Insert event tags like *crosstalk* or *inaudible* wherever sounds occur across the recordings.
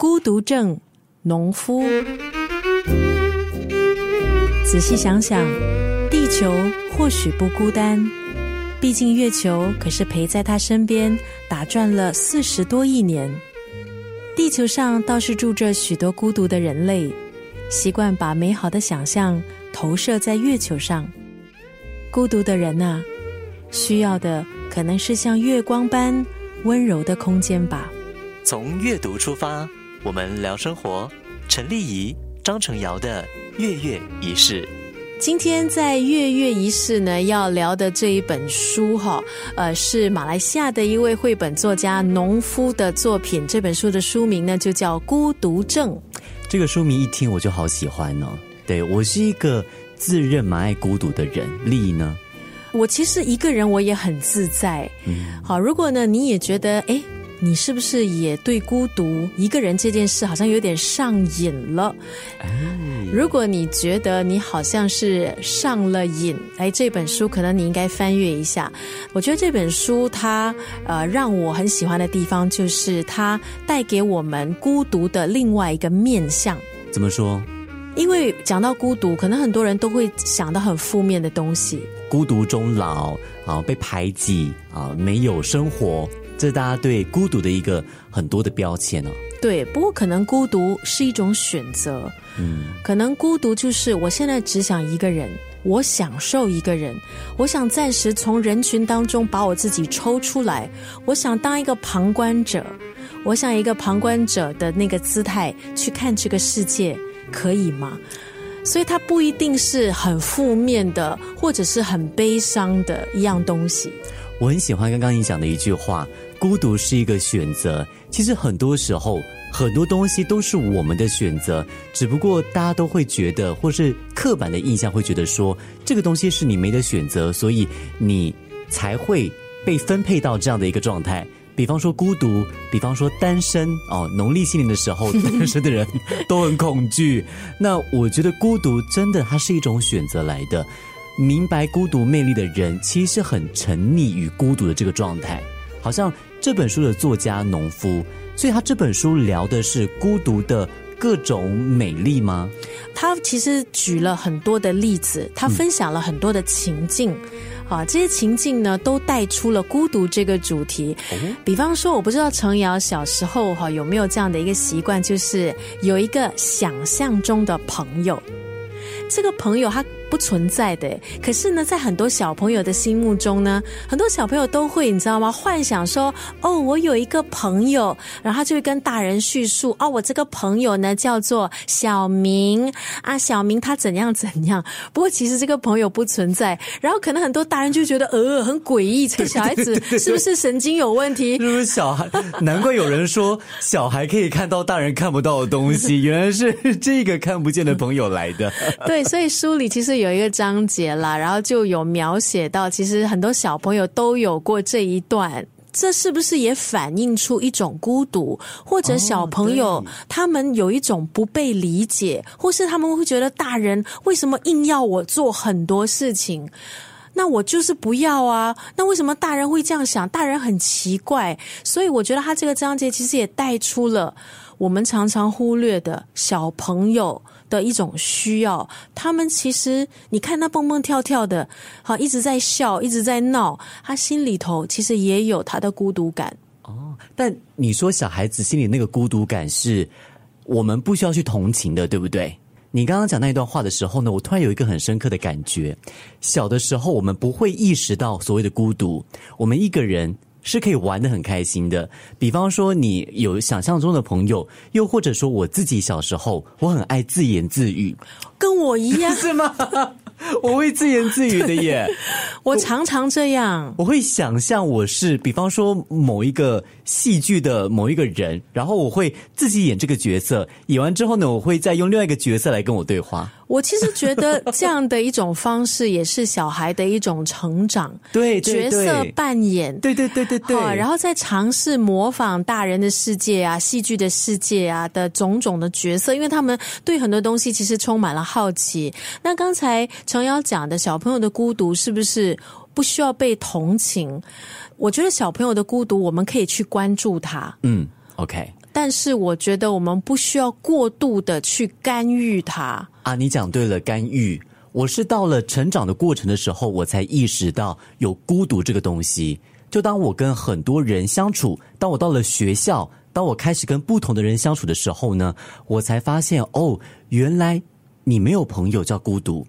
孤独症农夫。仔细想想，地球或许不孤单，毕竟月球可是陪在他身边打转了四十多亿年。地球上倒是住着许多孤独的人类，习惯把美好的想象投射在月球上。孤独的人呐，需要的可能是像月光般温柔的空间吧。从阅读出发，我们聊生活。陈丽仪、张成尧的月月仪式。今天在月月仪式呢，要聊的这一本书哈，呃，是马来西亚的一位绘本作家农夫的作品。这本书的书名呢，就叫《孤独症》。这个书名一听我就好喜欢哦。对我是一个自认蛮爱孤独的人，丽呢？我其实一个人我也很自在。嗯，好，如果呢你也觉得哎。你是不是也对孤独一个人这件事好像有点上瘾了？如果你觉得你好像是上了瘾，哎，这本书可能你应该翻阅一下。我觉得这本书它呃让我很喜欢的地方，就是它带给我们孤独的另外一个面相。怎么说？因为讲到孤独，可能很多人都会想到很负面的东西，孤独终老啊，被排挤啊，没有生活。这是大家对孤独的一个很多的标签哦。对，不过可能孤独是一种选择。嗯，可能孤独就是我现在只想一个人，我享受一个人，我想暂时从人群当中把我自己抽出来，我想当一个旁观者，我想一个旁观者的那个姿态去看这个世界，可以吗？所以它不一定是很负面的，或者是很悲伤的一样东西。我很喜欢刚刚你讲的一句话。孤独是一个选择，其实很多时候很多东西都是我们的选择，只不过大家都会觉得，或是刻板的印象会觉得说，这个东西是你没得选择，所以你才会被分配到这样的一个状态。比方说孤独，比方说单身哦，农历新年的时候，*laughs* 单身的人都很恐惧。那我觉得孤独真的它是一种选择来的，明白孤独魅力的人，其实是很沉溺于孤独的这个状态，好像。这本书的作家农夫，所以他这本书聊的是孤独的各种美丽吗？他其实举了很多的例子，他分享了很多的情境，啊，这些情境呢都带出了孤独这个主题。比方说，我不知道程瑶小时候哈有没有这样的一个习惯，就是有一个想象中的朋友，这个朋友他。不存在的，可是呢，在很多小朋友的心目中呢，很多小朋友都会，你知道吗？幻想说，哦，我有一个朋友，然后他就会跟大人叙述，哦，我这个朋友呢叫做小明啊，小明他怎样怎样。不过其实这个朋友不存在，然后可能很多大人就觉得，呃，很诡异，这个小孩子是不是神经有问题？是不是小孩？难怪有人说小孩可以看到大人看不到的东西，*laughs* 原来是这个看不见的朋友来的。对，所以书里其实。有一个章节啦，然后就有描写到，其实很多小朋友都有过这一段，这是不是也反映出一种孤独？或者小朋友他们有一种不被理解，或是他们会觉得大人为什么硬要我做很多事情？那我就是不要啊！那为什么大人会这样想？大人很奇怪，所以我觉得他这个章节其实也带出了我们常常忽略的小朋友。的一种需要，他们其实你看他蹦蹦跳跳的，好一直在笑，一直在闹，他心里头其实也有他的孤独感。哦，但你说小孩子心里那个孤独感是我们不需要去同情的，对不对？你刚刚讲那一段话的时候呢，我突然有一个很深刻的感觉：小的时候我们不会意识到所谓的孤独，我们一个人。是可以玩的很开心的，比方说你有想象中的朋友，又或者说我自己小时候，我很爱自言自语，跟我一样。*laughs* 是吗？*laughs* 我会自言自语的耶，我常常这样。我会想象我是，比方说某一个戏剧的某一个人，然后我会自己演这个角色，演完之后呢，我会再用另外一个角色来跟我对话。我其实觉得这样的一种方式也是小孩的一种成长，*laughs* 对角色扮演，对对对对对，然后再尝试模仿大人的世界啊、戏剧的世界啊的种种的角色，因为他们对很多东西其实充满了好奇。那刚才程瑶讲的小朋友的孤独是不是不需要被同情？我觉得小朋友的孤独，我们可以去关注他。嗯，OK。但是我觉得我们不需要过度的去干预他。啊，你讲对了，干预。我是到了成长的过程的时候，我才意识到有孤独这个东西。就当我跟很多人相处，当我到了学校，当我开始跟不同的人相处的时候呢，我才发现哦，原来你没有朋友叫孤独，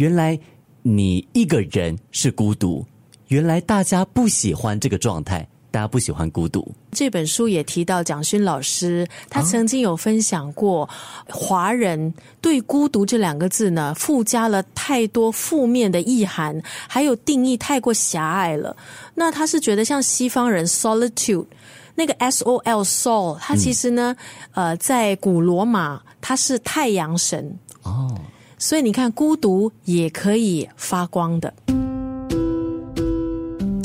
原来你一个人是孤独，原来大家不喜欢这个状态。大家不喜欢孤独。这本书也提到蒋勋老师，他曾经有分享过，华人对“孤独”这两个字呢，附加了太多负面的意涵，还有定义太过狭隘了。那他是觉得像西方人 “solitude”，那个 “s o l soul”，它其实呢，呃，在古罗马它是太阳神哦，所以你看，孤独也可以发光的。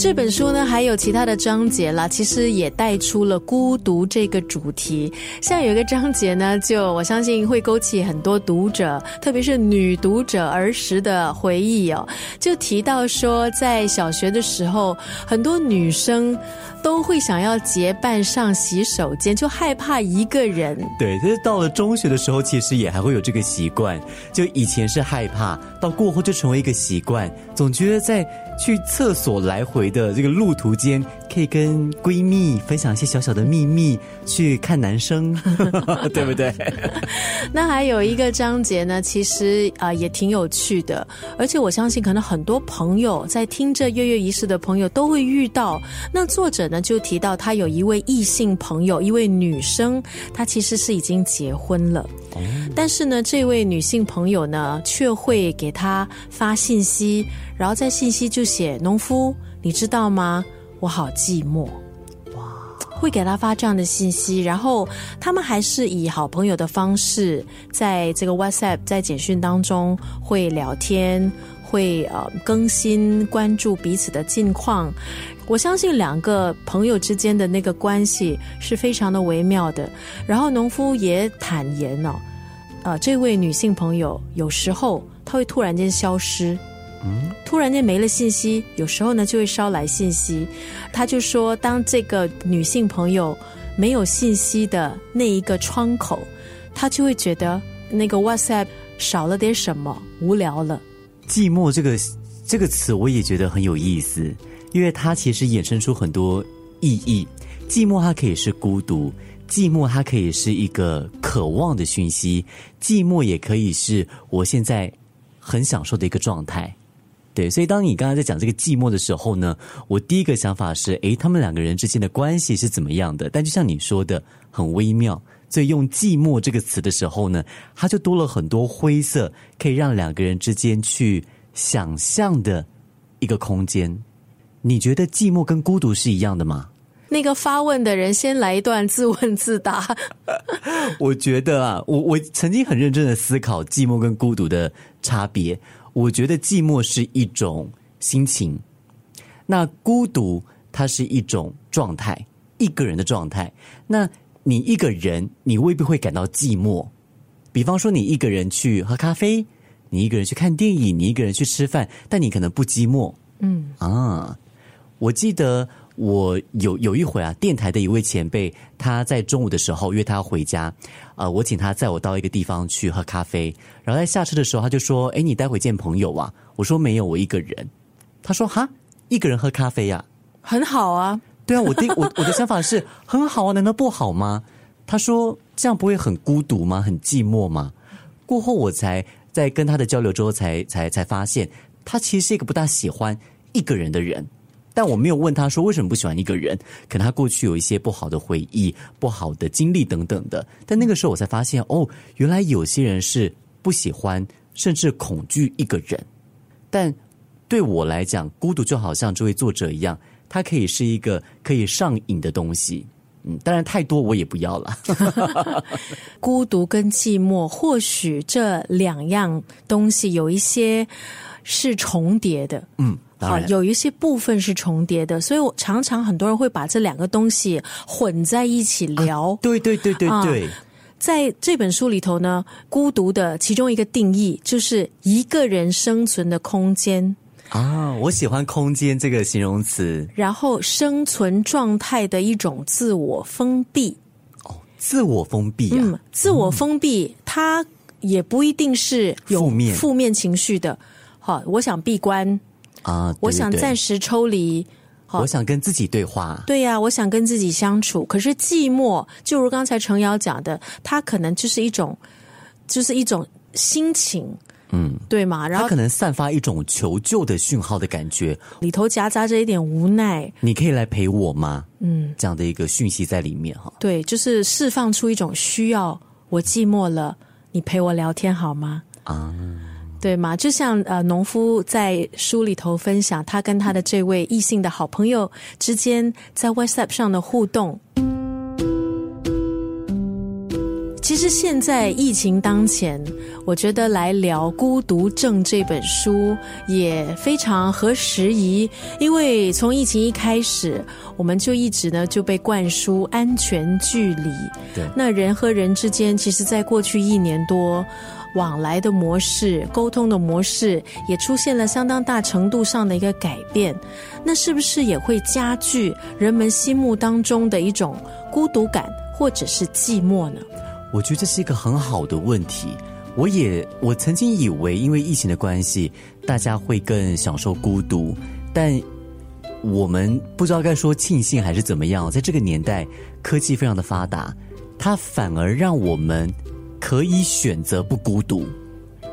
这本书呢，还有其他的章节啦，其实也带出了孤独这个主题。像有一个章节呢，就我相信会勾起很多读者，特别是女读者儿时的回忆哦。就提到说，在小学的时候，很多女生都会想要结伴上洗手间，就害怕一个人。对，就是到了中学的时候，其实也还会有这个习惯。就以前是害怕，到过后就成为一个习惯，总觉得在。去厕所来回的这个路途间，可以跟闺蜜分享一些小小的秘密，去看男生，*laughs* 对不对？*laughs* 那还有一个章节呢，其实啊也挺有趣的，而且我相信可能很多朋友在听着月月仪式的朋友都会遇到。那作者呢就提到，他有一位异性朋友，一位女生，她其实是已经结婚了，但是呢，这位女性朋友呢却会给他发信息。然后在信息就写农夫，你知道吗？我好寂寞。哇，会给他发这样的信息，然后他们还是以好朋友的方式，在这个 WhatsApp 在简讯当中会聊天，会呃更新关注彼此的近况。我相信两个朋友之间的那个关系是非常的微妙的。然后农夫也坦言哦，呃，这位女性朋友有时候她会突然间消失。突然间没了信息，有时候呢就会捎来信息。他就说，当这个女性朋友没有信息的那一个窗口，他就会觉得那个 WhatsApp 少了点什么，无聊了。寂寞这个这个词，我也觉得很有意思，因为它其实衍生出很多意义。寂寞它可以是孤独，寂寞它可以是一个渴望的讯息，寂寞也可以是我现在很享受的一个状态。对，所以当你刚才在讲这个寂寞的时候呢，我第一个想法是，诶，他们两个人之间的关系是怎么样的？但就像你说的，很微妙。所以用“寂寞”这个词的时候呢，它就多了很多灰色，可以让两个人之间去想象的一个空间。你觉得寂寞跟孤独是一样的吗？那个发问的人先来一段自问自答。*laughs* 我觉得啊，我我曾经很认真的思考寂寞跟孤独的差别。我觉得寂寞是一种心情，那孤独它是一种状态，一个人的状态。那你一个人，你未必会感到寂寞。比方说，你一个人去喝咖啡，你一个人去看电影，你一个人去吃饭，但你可能不寂寞。嗯啊，我记得。我有有一回啊，电台的一位前辈，他在中午的时候约他回家，呃，我请他载我到一个地方去喝咖啡，然后在下车的时候，他就说：“哎，你待会见朋友啊？”我说：“没有，我一个人。”他说：“哈，一个人喝咖啡呀？很好啊。”对啊，我的我我的想法是很好啊，难道不好吗？他说：“这样不会很孤独吗？很寂寞吗？”过后我才在跟他的交流之后，才才才发现，他其实是一个不大喜欢一个人的人。但我没有问他说为什么不喜欢一个人，可能他过去有一些不好的回忆、不好的经历等等的。但那个时候我才发现，哦，原来有些人是不喜欢甚至恐惧一个人。但对我来讲，孤独就好像这位作者一样，它可以是一个可以上瘾的东西。嗯，当然太多我也不要了。*laughs* 孤独跟寂寞，或许这两样东西有一些是重叠的。嗯。好，有一些部分是重叠的，所以我常常很多人会把这两个东西混在一起聊。对对对对对，在这本书里头呢，孤独的其中一个定义就是一个人生存的空间啊，我喜欢“空间”这个形容词。然后，生存状态的一种自我封闭。哦自我封闭啊，嗯，自我封闭，它也不一定是有负面负面情绪的。好，我想闭关，啊，对我想暂时抽离。我想跟自己对话，对呀、我想跟自己相处。可是寂寞，就如刚才程瑶讲的，它可能就是一种，就是一种心情，嗯，对吗？然后它可能散发一种求救的讯号的感觉，里头夹杂着一点无奈，你可以来陪我吗？嗯，这样的一个讯息在里面哈。对，就是释放出一种需要。我寂寞了，你陪我聊天好吗？啊，对吗？就像呃，农夫在书里头分享他跟他的这位异性的好朋友之间在 WhatsApp 上的互动。其实现在疫情当前，我觉得来聊《孤独症》这本书也非常合时宜，因为从疫情一开始，我们就一直呢就被灌输安全距离。对那人和人之间，其实在过去一年多。往来的模式、沟通的模式也出现了相当大程度上的一个改变，那是不是也会加剧人们心目当中的一种孤独感或者是寂寞呢？我觉得这是一个很好的问题。我也我曾经以为，因为疫情的关系，大家会更享受孤独，但我们不知道该说庆幸还是怎么样。在这个年代，科技非常的发达，它反而让我们可以选择不孤独。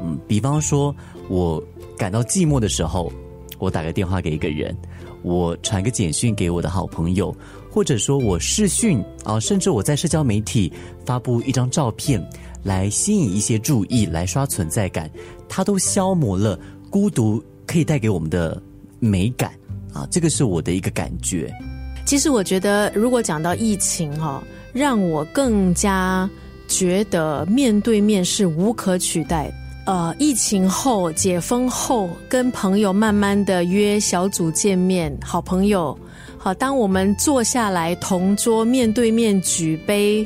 嗯，比方说，我感到寂寞的时候，我打个电话给一个人，我传个简讯给我的好朋友，或者说我视讯啊，甚至我在社交媒体发布一张照片，来吸引一些注意，来刷存在感，它都消磨了孤独可以带给我们的美感啊，这个是我的一个感觉。其实我觉得，如果讲到疫情哈、让我更加觉得面对面是无可取代。的。呃，疫情后解封后，跟朋友慢慢的约小组见面，好朋友，好，当我们坐下来同桌面对面举杯，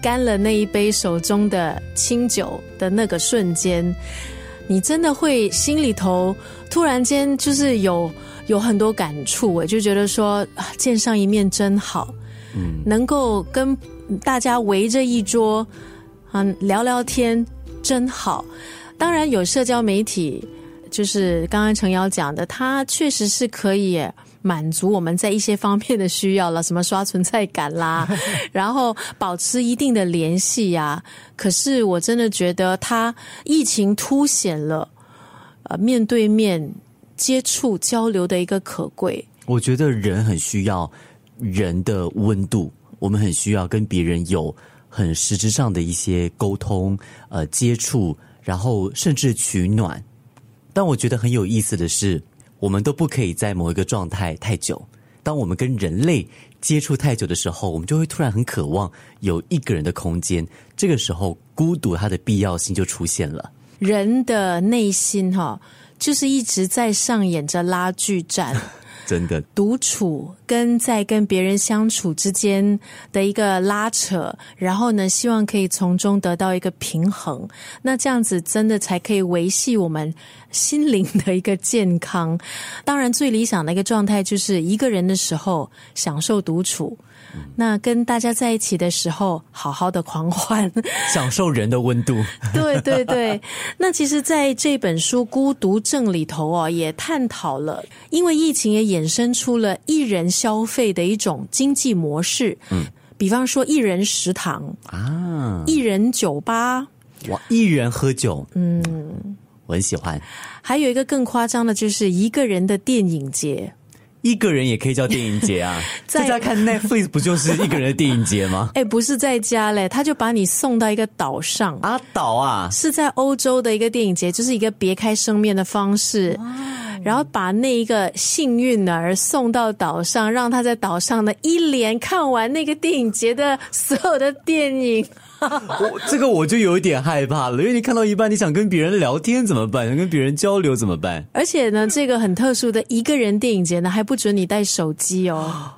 干了那一杯手中的清酒的那个瞬间，你真的会心里头突然间就是有有很多感触，我就觉得说啊，见上一面真好，嗯，能够跟大家围着一桌嗯聊聊天真好。当然有社交媒体，就是刚刚程瑶讲的，它确实是可以满足我们在一些方面的需要了，什么刷存在感啦，*laughs* 然后保持一定的联系呀、可是我真的觉得，它疫情凸显了呃面对面接触交流的一个可贵。我觉得人很需要人的温度，我们很需要跟别人有很实质上的一些沟通、呃接触，然后甚至取暖。但我觉得很有意思的是，我们都不可以在某一个状态太久。当我们跟人类接触太久的时候，我们就会突然很渴望有一个人的空间。这个时候，孤独它的必要性就出现了。人的内心哈、就是一直在上演着拉锯战。真的，独处跟在跟别人相处之间的一个拉扯，然后呢，希望可以从中得到一个平衡。那这样子真的才可以维系我们心灵的一个健康。当然，最理想的一个状态就是一个人的时候享受独处，那跟大家在一起的时候好好的狂欢。享受人的温度。*laughs* 对对对，那其实在这本书《孤独症》里头哦，也探讨了，因为疫情也衍生出了一人消费的一种经济模式。嗯，比方说一人食堂、啊，一人酒吧，哇，一人喝酒，嗯，我很喜欢。还有一个更夸张的，就是一个人的电影节。一个人也可以叫电影节啊！*laughs* 在大家看 Netflix 不就是一个人的电影节吗？*laughs* 哎，不是在家嘞，他就把你送到一个岛上。啊岛啊，是在欧洲的一个电影节，就是一个别开生面的方式，然后把那一个幸运儿送到岛上，让他在岛上呢一连看完那个电影节的所有的电影。*laughs* 我这个我就有一点害怕了，因为你看到一半，你想跟别人聊天怎么办？想跟别人交流怎么办？而且呢，这个很特殊的一个人电影节呢，还不准你带手机哦。*laughs*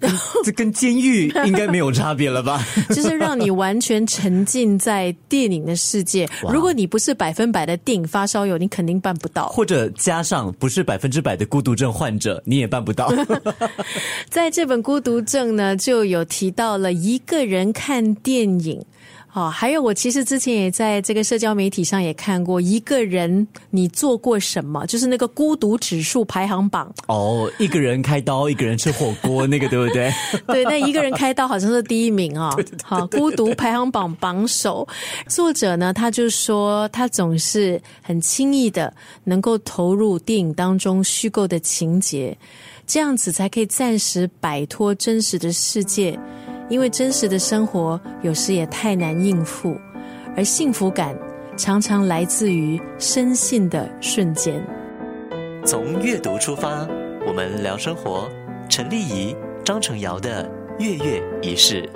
这 *laughs* 这跟监狱应该没有差别了吧？*laughs* 就是让你完全沉浸在电影的世界。如果你不是百分百的电影发烧友，你肯定办不到。或者加上不是百分之百的孤独症患者，你也办不到。*laughs* 在这本《孤独症》呢，就有提到了一个人看电影。哦，还有我其实之前也在这个社交媒体上也看过一个人你做过什么，就是那个孤独指数排行榜。哦，一个人开刀，一个人吃火锅，那个对不对？*laughs* 对，那一个人开刀好像是第一名啊。好，孤独排行榜榜首。作者呢，他就说他总是很轻易的能够投入电影当中虚构的情节，这样子才可以暂时摆脱真实的世界。因为真实的生活有时也太难应付，而幸福感常常来自于深信的瞬间。从阅读出发，我们聊生活。陈丽仪、张成尧的月月仪式。